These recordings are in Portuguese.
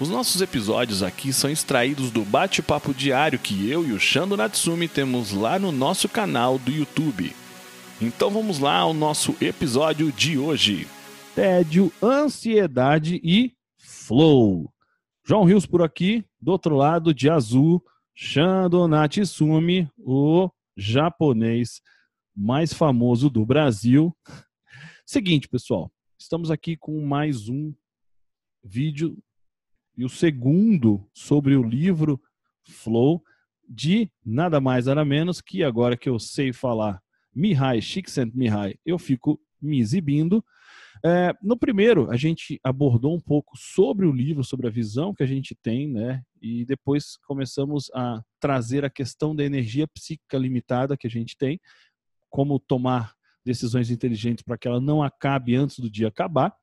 Os nossos episódios aqui são extraídos do bate-papo diário que eu e o Shando Natsumi temos lá no nosso canal do YouTube. Então vamos lá ao nosso episódio de hoje. Tédio, ansiedade e flow. João Rios por aqui, do outro lado de azul, Shando Natsumi, o japonês mais famoso do Brasil. Seguinte, pessoal, estamos aqui com mais um vídeo e o segundo sobre o livro Flow, de nada mais nada menos que agora que eu sei falar Mihai Csikszentmihalyi, eu fico me exibindo. É, no primeiro, a gente abordou um pouco sobre o livro, sobre a visão que a gente tem, né? E depois começamos a trazer a questão da energia psíquica limitada que a gente tem, como tomar decisões inteligentes para que ela não acabe antes do dia acabar,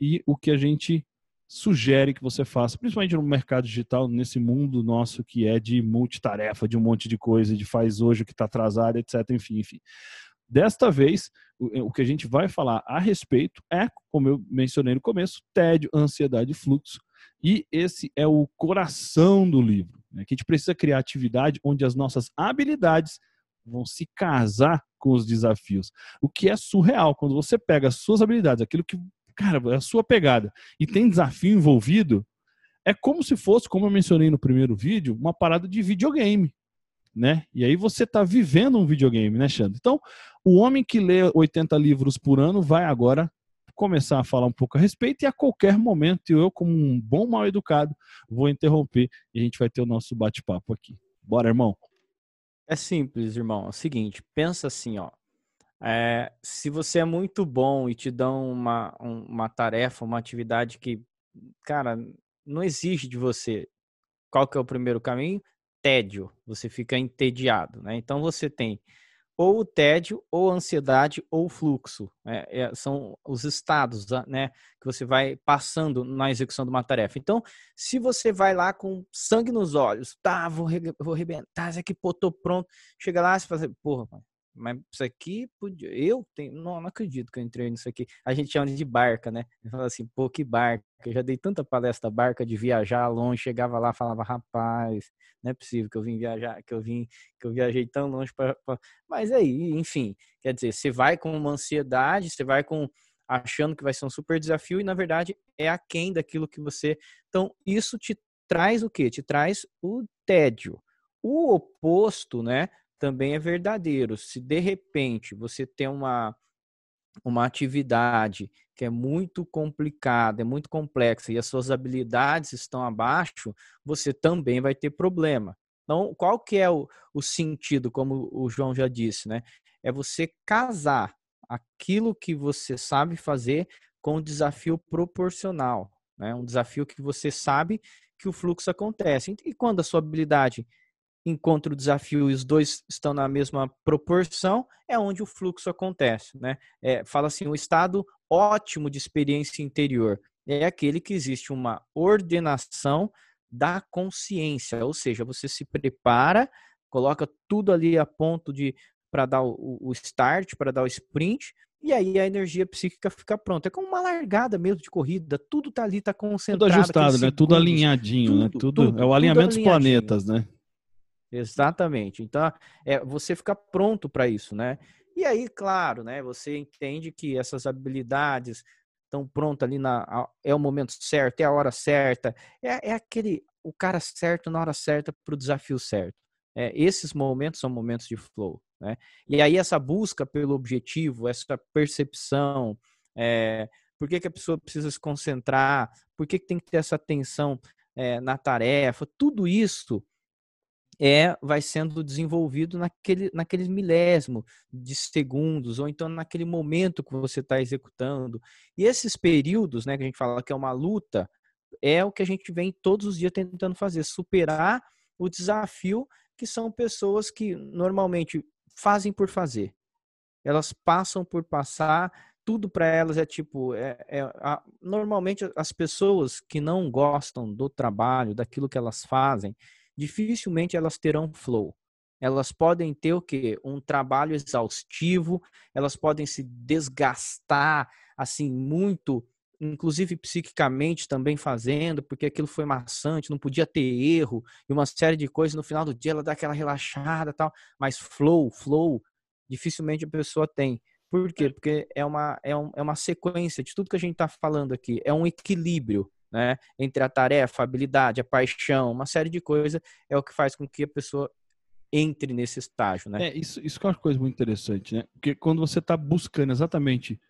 e o que a gente sugere que você faça, principalmente no mercado digital, nesse mundo nosso que é de multitarefa, de um monte de coisa, de faz hoje o que está atrasado, etc. Enfim, enfim. Desta vez, o que a gente vai falar a respeito é, como eu mencionei no começo, tédio, ansiedade e fluxo. E esse é o coração do livro. Né? Que a gente precisa criar atividade onde as nossas habilidades vão se casar com os desafios. O que é surreal, quando você pega as suas habilidades, aquilo que cara, é a sua pegada, e tem desafio envolvido, é como se fosse, como eu mencionei no primeiro vídeo, uma parada de videogame. Né? E aí você está vivendo um videogame, né, Xandro? Então, o homem que lê 80 livros por ano vai agora começar a falar um pouco a respeito e a qualquer momento eu, como um bom mal educado, vou interromper e a gente vai ter o nosso bate-papo aqui. Bora, irmão? É simples, irmão. É o seguinte, pensa assim, ó. É, se você é muito bom e te dão uma, uma tarefa, uma atividade que, cara, não exige de você, qual que é o primeiro caminho? Tédio. Você fica entediado, né? Então você tem ou o tédio, ou ansiedade, ou fluxo. É, é, são os estados né, que você vai passando na execução de uma tarefa. Então, se você vai lá com sangue nos olhos, tá, vou, vou arrebentar, isso aqui, pô, tô pronto. Chega lá, você fala, assim, porra, mas isso aqui, podia... eu tenho, não, não acredito que eu entrei nisso aqui. A gente chama de barca, né? Eu falo assim, pô, que barca. Eu já dei tanta palestra barca de viajar longe, chegava lá, falava, rapaz, não é possível que eu vim viajar, que eu vim, que eu viajei tão longe para. Pra... Mas aí, enfim, quer dizer, você vai com uma ansiedade, você vai com achando que vai ser um super desafio e na verdade é aquém daquilo que você. Então, isso te traz o quê? Te traz o tédio. O oposto, né? Também é verdadeiro. Se de repente você tem uma, uma atividade que é muito complicada, é muito complexa e as suas habilidades estão abaixo, você também vai ter problema. Então, qual que é o, o sentido, como o João já disse, né? É você casar aquilo que você sabe fazer com o desafio proporcional, né? Um desafio que você sabe que o fluxo acontece. E quando a sua habilidade encontra o desafio e os dois estão na mesma proporção, é onde o fluxo acontece. Né? É, fala assim, o estado ótimo de experiência interior é aquele que existe uma ordenação da consciência, ou seja, você se prepara, coloca tudo ali a ponto de para dar o, o start, para dar o sprint, e aí a energia psíquica fica pronta. É como uma largada mesmo de corrida, tudo tá ali, tá concentrado. Tudo ajustado, né? Tudo alinhadinho, tudo, né? Tudo, tudo, é o alinhamento dos planetas, né? Exatamente. Então, é você fica pronto para isso, né? E aí, claro, né? Você entende que essas habilidades estão prontas ali na é o momento certo, é a hora certa, é, é aquele o cara certo na hora certa para o desafio certo. É, esses momentos são momentos de flow, né? E aí essa busca pelo objetivo, essa percepção, é, por que, que a pessoa precisa se concentrar, por que, que tem que ter essa atenção é, na tarefa, tudo isso é vai sendo desenvolvido naquele, naqueles milésimo de segundos, ou então naquele momento que você está executando. E esses períodos, né, que a gente fala que é uma luta, é o que a gente vem todos os dias tentando fazer, superar o desafio que são pessoas que normalmente fazem por fazer. Elas passam por passar, tudo para elas é tipo. É, é a, normalmente as pessoas que não gostam do trabalho, daquilo que elas fazem, dificilmente elas terão flow. Elas podem ter o quê? Um trabalho exaustivo, elas podem se desgastar assim muito inclusive psiquicamente também fazendo, porque aquilo foi maçante, não podia ter erro e uma série de coisas. No final do dia ela dá aquela relaxada tal, mas flow, flow, dificilmente a pessoa tem. Por quê? Porque é uma, é, um, é uma sequência de tudo que a gente está falando aqui, é um equilíbrio. Né, entre a tarefa, a habilidade, a paixão, uma série de coisas é o que faz com que a pessoa entre nesse estágio, né? É, isso, isso é uma coisa muito interessante, né? Porque quando você está buscando exatamente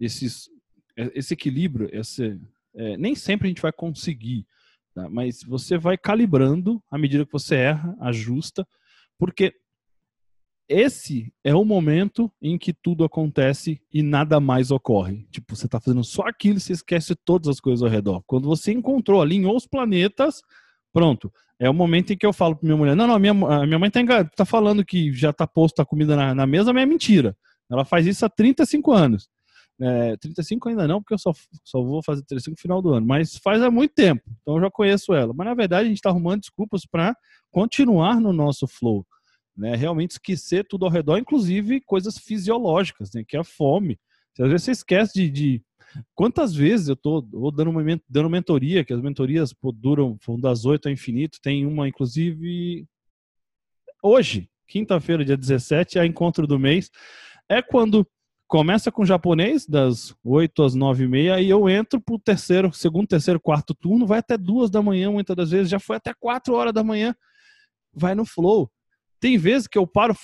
esses é, esse equilíbrio, esse, é, nem sempre a gente vai conseguir, tá? mas você vai calibrando à medida que você erra, ajusta, porque esse é o momento em que tudo acontece e nada mais ocorre. Tipo, você está fazendo só aquilo e você esquece todas as coisas ao redor. Quando você encontrou, alinhou os planetas, pronto. É o momento em que eu falo para minha mulher: não, não, minha, minha mãe está tá falando que já está posto a comida na, na mesa, mas é mentira. Ela faz isso há 35 anos. É, 35 ainda não, porque eu só, só vou fazer 35 no final do ano, mas faz há muito tempo, então eu já conheço ela. Mas na verdade a gente está arrumando desculpas para continuar no nosso flow, né? Realmente esquecer tudo ao redor, inclusive coisas fisiológicas, né? Que é a fome. Às vezes você esquece de, de... Quantas vezes eu estou dando, dando mentoria, que as mentorias pô, duram das 8 ao infinito, tem uma, inclusive, hoje, quinta-feira, dia 17, é encontro do mês. É quando Começa com japonês, das 8 às 9 e meia, e eu entro pro terceiro, segundo, terceiro, quarto turno, vai até duas da manhã, muitas das vezes, já foi até 4 horas da manhã, vai no flow. Tem vezes que eu paro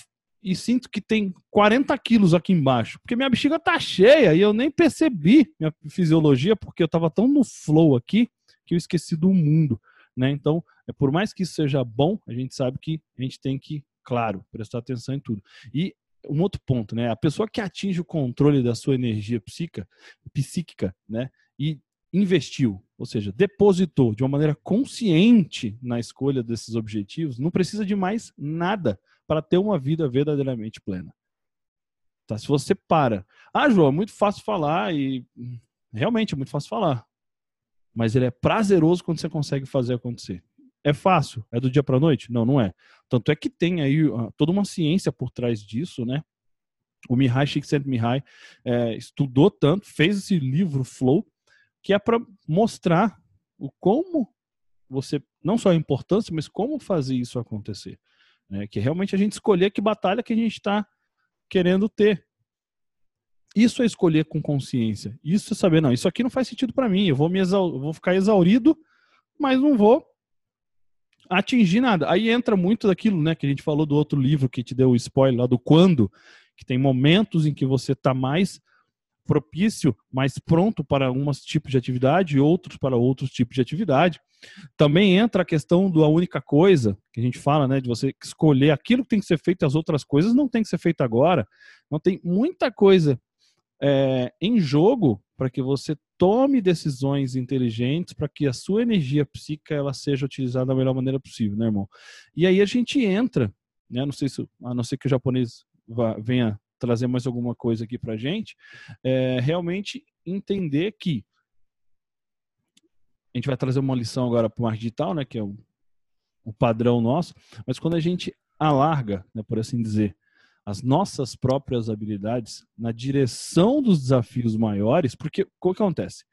e sinto que tem 40 quilos aqui embaixo, porque minha bexiga tá cheia e eu nem percebi minha fisiologia, porque eu tava tão no flow aqui que eu esqueci do mundo, né? Então, é por mais que isso seja bom, a gente sabe que a gente tem que, claro, prestar atenção em tudo. E um outro ponto, né? A pessoa que atinge o controle da sua energia psíquica, psíquica, né? E investiu, ou seja, depositou de uma maneira consciente na escolha desses objetivos, não precisa de mais nada para ter uma vida verdadeiramente plena. Tá? Se você para, ah, João, é muito fácil falar e realmente é muito fácil falar, mas ele é prazeroso quando você consegue fazer acontecer. É fácil? É do dia para noite? Não, não é. Tanto é que tem aí uh, toda uma ciência por trás disso, né? O Mihai Csikszentmihalyi é, estudou tanto, fez esse livro Flow, que é para mostrar o como você não só a importância, mas como fazer isso acontecer, né? Que realmente a gente escolher que batalha que a gente está querendo ter. Isso é escolher com consciência. Isso é saber, não, isso aqui não faz sentido para mim. Eu vou me vou ficar exaurido, mas não vou atingir nada. Aí entra muito daquilo, né, que a gente falou do outro livro que te deu o spoiler lá do quando, que tem momentos em que você está mais propício, mais pronto para alguns tipos de atividade e outros para outros tipos de atividade. Também entra a questão da única coisa, que a gente fala, né, de você escolher aquilo que tem que ser feito, as outras coisas não tem que ser feito agora. Não tem muita coisa é, em jogo para que você tome decisões inteligentes para que a sua energia psíquica ela seja utilizada da melhor maneira possível, né, irmão? E aí a gente entra, né? Não sei se, a não ser que o japonês vá, venha trazer mais alguma coisa aqui para gente, é, realmente entender que a gente vai trazer uma lição agora para o marketing digital, né? Que é o, o padrão nosso, mas quando a gente alarga, né, por assim dizer, as nossas próprias habilidades na direção dos desafios maiores, porque o que acontece?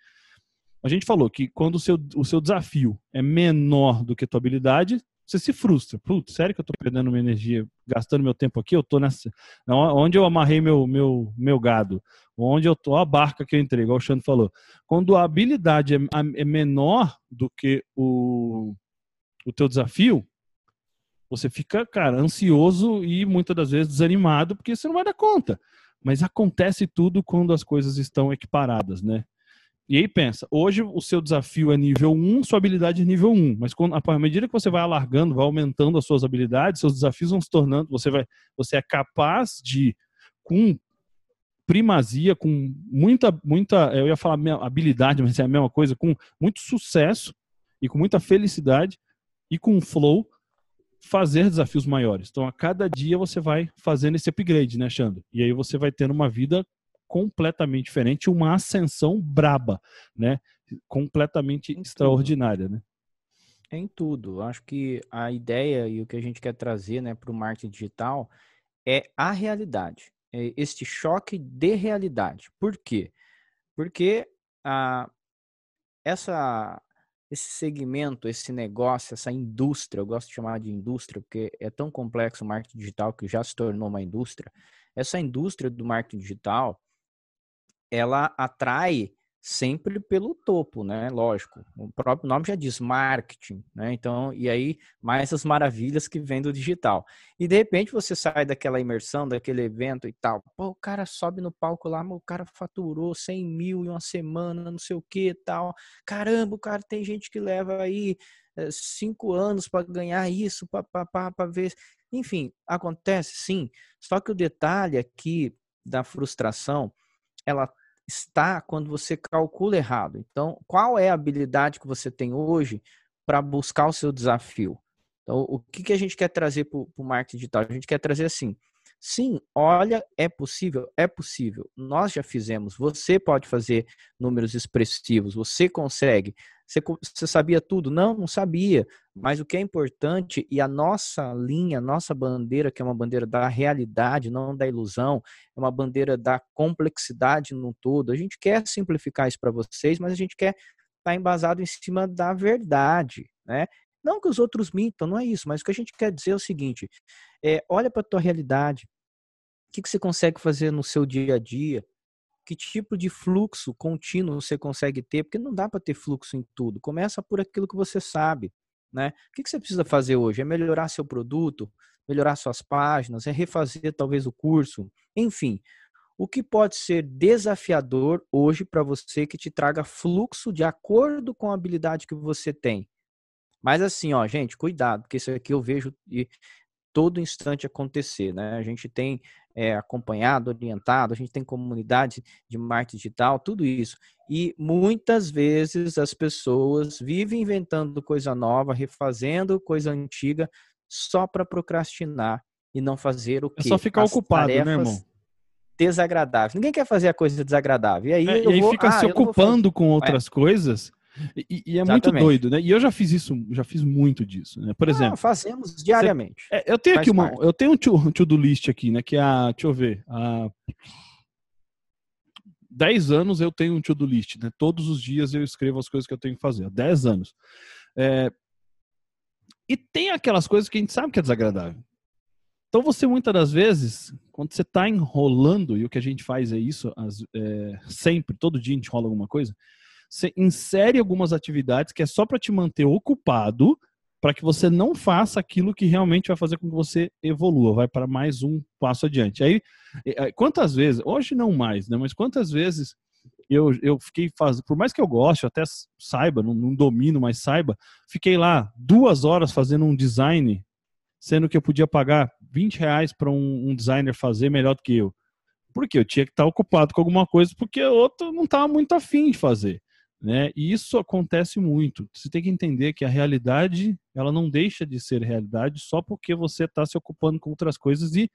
A gente falou que quando o seu, o seu desafio é menor do que a tua habilidade, você se frustra. Putz, sério que eu estou perdendo minha energia, gastando meu tempo aqui? Eu estou nessa. Onde eu amarrei meu, meu, meu gado? Onde eu tô a barca que eu entrei, igual o Xandro falou. Quando a habilidade é, é menor do que o, o teu desafio, você fica, cara, ansioso e muitas das vezes desanimado porque você não vai dar conta. Mas acontece tudo quando as coisas estão equiparadas, né? E aí pensa, hoje o seu desafio é nível 1, sua habilidade é nível 1, mas quando, à medida que você vai alargando, vai aumentando as suas habilidades, seus desafios vão se tornando, você vai, você é capaz de com primazia, com muita muita, eu ia falar habilidade, mas é a mesma coisa, com muito sucesso e com muita felicidade e com flow fazer desafios maiores. Então, a cada dia você vai fazendo esse upgrade, né, Xandro? E aí você vai tendo uma vida completamente diferente, uma ascensão braba, né? Completamente em extraordinária, tudo. né? Em tudo. Acho que a ideia e o que a gente quer trazer né, para o marketing digital é a realidade. É este choque de realidade. Por quê? Porque a, essa, esse segmento, esse negócio, essa indústria, eu gosto de chamar de indústria, porque é tão complexo o marketing digital que já se tornou uma indústria. Essa indústria do marketing digital, ela atrai sempre pelo topo, né? Lógico. O próprio nome já diz marketing, né? Então, e aí mais as maravilhas que vem do digital. E de repente você sai daquela imersão, daquele evento e tal. Pô, o cara sobe no palco lá, o cara faturou 100 mil em uma semana, não sei o que tal. Caramba, o cara tem gente que leva aí é, cinco anos para ganhar isso, para ver. Enfim, acontece sim. Só que o detalhe aqui da frustração, ela está quando você calcula errado. Então, qual é a habilidade que você tem hoje para buscar o seu desafio? Então, o que, que a gente quer trazer para o marketing digital? A gente quer trazer assim: sim, olha, é possível? É possível. Nós já fizemos. Você pode fazer números expressivos, você consegue. Você, você sabia tudo? Não, não sabia. Mas o que é importante e a nossa linha, nossa bandeira, que é uma bandeira da realidade, não da ilusão, é uma bandeira da complexidade no todo. A gente quer simplificar isso para vocês, mas a gente quer estar tá embasado em cima da verdade, né? Não que os outros mintam, não é isso, mas o que a gente quer dizer é o seguinte: é, olha para a tua realidade, o que, que você consegue fazer no seu dia a dia, que tipo de fluxo contínuo você consegue ter, porque não dá para ter fluxo em tudo. Começa por aquilo que você sabe, né? O que, você precisa fazer hoje? É melhorar seu produto, melhorar suas páginas, é refazer talvez o curso, enfim. O que pode ser desafiador hoje para você que te traga fluxo de acordo com a habilidade que você tem. Mas assim, ó, gente, cuidado, porque isso aqui eu vejo todo instante acontecer, né? A gente tem é, acompanhado, orientado, a gente tem comunidade de marketing digital, tudo isso. E muitas vezes as pessoas vivem inventando coisa nova, refazendo coisa antiga, só para procrastinar e não fazer o que? É só ficar As ocupado, né, irmão? Desagradável. Ninguém quer fazer a coisa desagradável. E aí, é, e aí vou, fica ah, se ocupando com outras é. coisas e, e é Exatamente. muito doido, né? E eu já fiz isso, já fiz muito disso, né? Por ah, exemplo. fazemos diariamente. Você, é, eu tenho aqui uma. Parte. Eu tenho um to-do list aqui, né? Que é a. Deixa eu ver. A, 10 anos eu tenho um to-do list, né? Todos os dias eu escrevo as coisas que eu tenho que fazer. Há 10 anos. É... E tem aquelas coisas que a gente sabe que é desagradável. Então você muitas das vezes, quando você está enrolando, e o que a gente faz é isso, as, é, sempre, todo dia a gente enrola alguma coisa, você insere algumas atividades que é só para te manter ocupado, para que você não faça aquilo que realmente vai fazer com que você evolua, vai para mais um passo adiante. Aí, quantas vezes, hoje não mais, né, mas quantas vezes eu, eu fiquei fazendo, por mais que eu goste, até saiba, não, não domino, mas saiba, fiquei lá duas horas fazendo um design, sendo que eu podia pagar 20 reais para um, um designer fazer melhor do que eu. Porque eu tinha que estar ocupado com alguma coisa, porque o outro não estava muito afim de fazer. Né? E isso acontece muito. Você tem que entender que a realidade ela não deixa de ser realidade só porque você está se ocupando com outras coisas e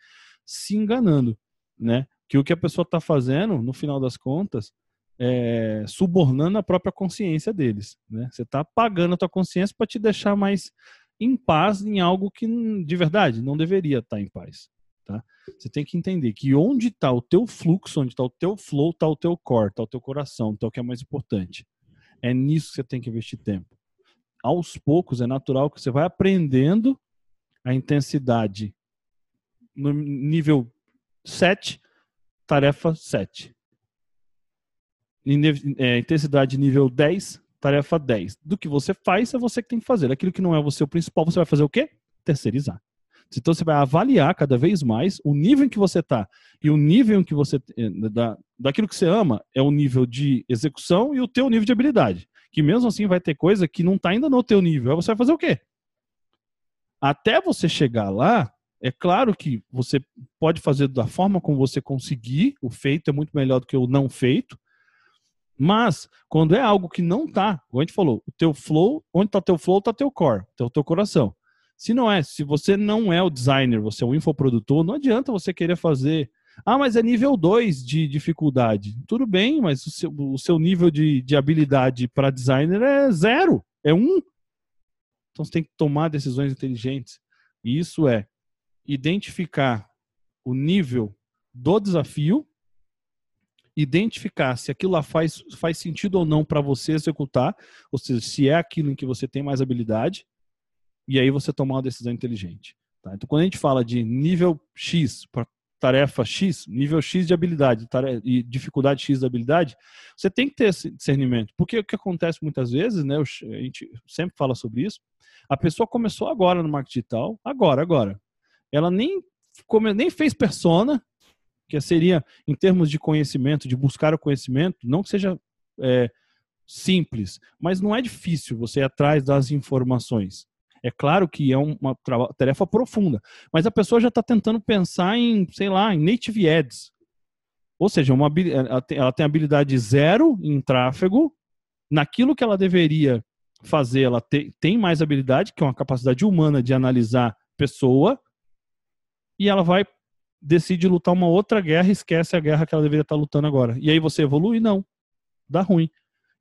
se enganando, né? Que o que a pessoa está fazendo, no final das contas, é subornando a própria consciência deles, né? Você está pagando a tua consciência para te deixar mais em paz em algo que de verdade não deveria estar tá em paz, tá? Você tem que entender que onde está o teu fluxo, onde está o teu flow, está o teu core, está o teu coração, está o que é mais importante. É nisso que você tem que investir tempo. Aos poucos, é natural que você vai aprendendo a intensidade no nível 7, tarefa 7. É, intensidade nível 10, tarefa 10. Do que você faz, é você que tem que fazer. Aquilo que não é o seu principal, você vai fazer o quê? Terceirizar. Então você vai avaliar cada vez mais o nível em que você está e o nível em que você eh, da, daquilo que você ama é o nível de execução e o teu nível de habilidade. Que mesmo assim vai ter coisa que não está ainda no teu nível. Aí você vai fazer o quê? Até você chegar lá, é claro que você pode fazer da forma como você conseguir. O feito é muito melhor do que o não feito. Mas quando é algo que não está, como a gente falou, o teu flow, onde está teu flow, está teu core, está o teu coração. Se não é, se você não é o designer, você é o infoprodutor, não adianta você querer fazer. Ah, mas é nível 2 de dificuldade. Tudo bem, mas o seu, o seu nível de, de habilidade para designer é zero, é um. Então você tem que tomar decisões inteligentes. E isso é identificar o nível do desafio, identificar se aquilo lá faz, faz sentido ou não para você executar, ou seja, se é aquilo em que você tem mais habilidade, e aí você tomar uma decisão inteligente. Tá? Então, quando a gente fala de nível X para tarefa X, nível X de habilidade tarefa, e dificuldade X de habilidade, você tem que ter esse discernimento. Porque o que acontece muitas vezes, né, a gente sempre fala sobre isso, a pessoa começou agora no marketing digital, agora, agora. Ela nem, nem fez persona, que seria, em termos de conhecimento, de buscar o conhecimento, não que seja é, simples, mas não é difícil você ir atrás das informações. É claro que é uma tarefa profunda, mas a pessoa já está tentando pensar em, sei lá, em native ads. Ou seja, uma, ela tem habilidade zero em tráfego, naquilo que ela deveria fazer, ela te, tem mais habilidade, que é uma capacidade humana de analisar pessoa, e ela vai decide lutar uma outra guerra e esquece a guerra que ela deveria estar lutando agora. E aí você evolui? Não. Dá ruim.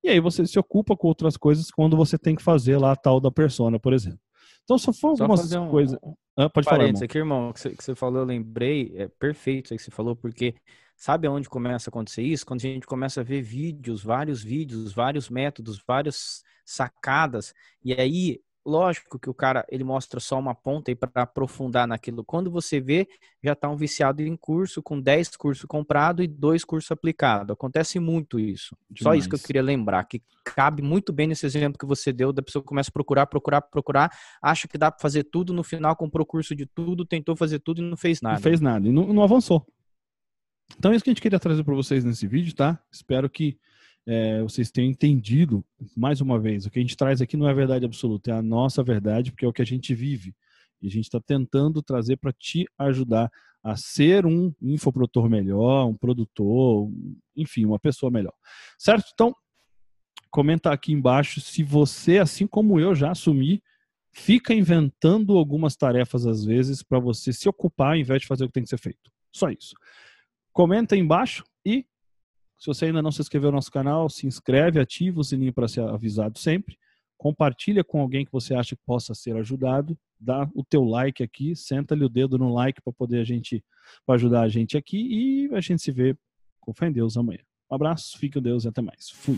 E aí você se ocupa com outras coisas quando você tem que fazer lá a tal da persona, por exemplo. Então, só for algumas um, coisas. Ah, pode falar. Irmão. aqui, irmão, que você, que você falou, eu lembrei, é perfeito isso que você falou, porque sabe aonde começa a acontecer isso? Quando a gente começa a ver vídeos, vários vídeos, vários métodos, várias sacadas, e aí lógico que o cara ele mostra só uma ponta aí para aprofundar naquilo. Quando você vê, já está um viciado em curso com 10 cursos comprados e dois cursos aplicados. Acontece muito isso. Demais. Só isso que eu queria lembrar, que cabe muito bem nesse exemplo que você deu, da pessoa começa a procurar, procurar, procurar, acha que dá para fazer tudo, no final comprou curso de tudo, tentou fazer tudo e não fez nada. Não fez nada e não, não avançou. Então é isso que a gente queria trazer para vocês nesse vídeo, tá? Espero que é, vocês tenham entendido, mais uma vez, o que a gente traz aqui não é verdade absoluta, é a nossa verdade, porque é o que a gente vive. E a gente está tentando trazer para te ajudar a ser um infoprodutor melhor, um produtor, enfim, uma pessoa melhor. Certo? Então, comenta aqui embaixo se você, assim como eu já assumi, fica inventando algumas tarefas às vezes para você se ocupar ao invés de fazer o que tem que ser feito. Só isso. Comenta aí embaixo e se você ainda não se inscreveu no nosso canal, se inscreve, ativa o sininho para ser avisado sempre. Compartilha com alguém que você acha que possa ser ajudado. Dá o teu like aqui, senta-lhe o dedo no like para poder a gente pra ajudar a gente aqui e a gente se vê com fé em Deus amanhã. Um abraço, fique com Deus e até mais. Fui.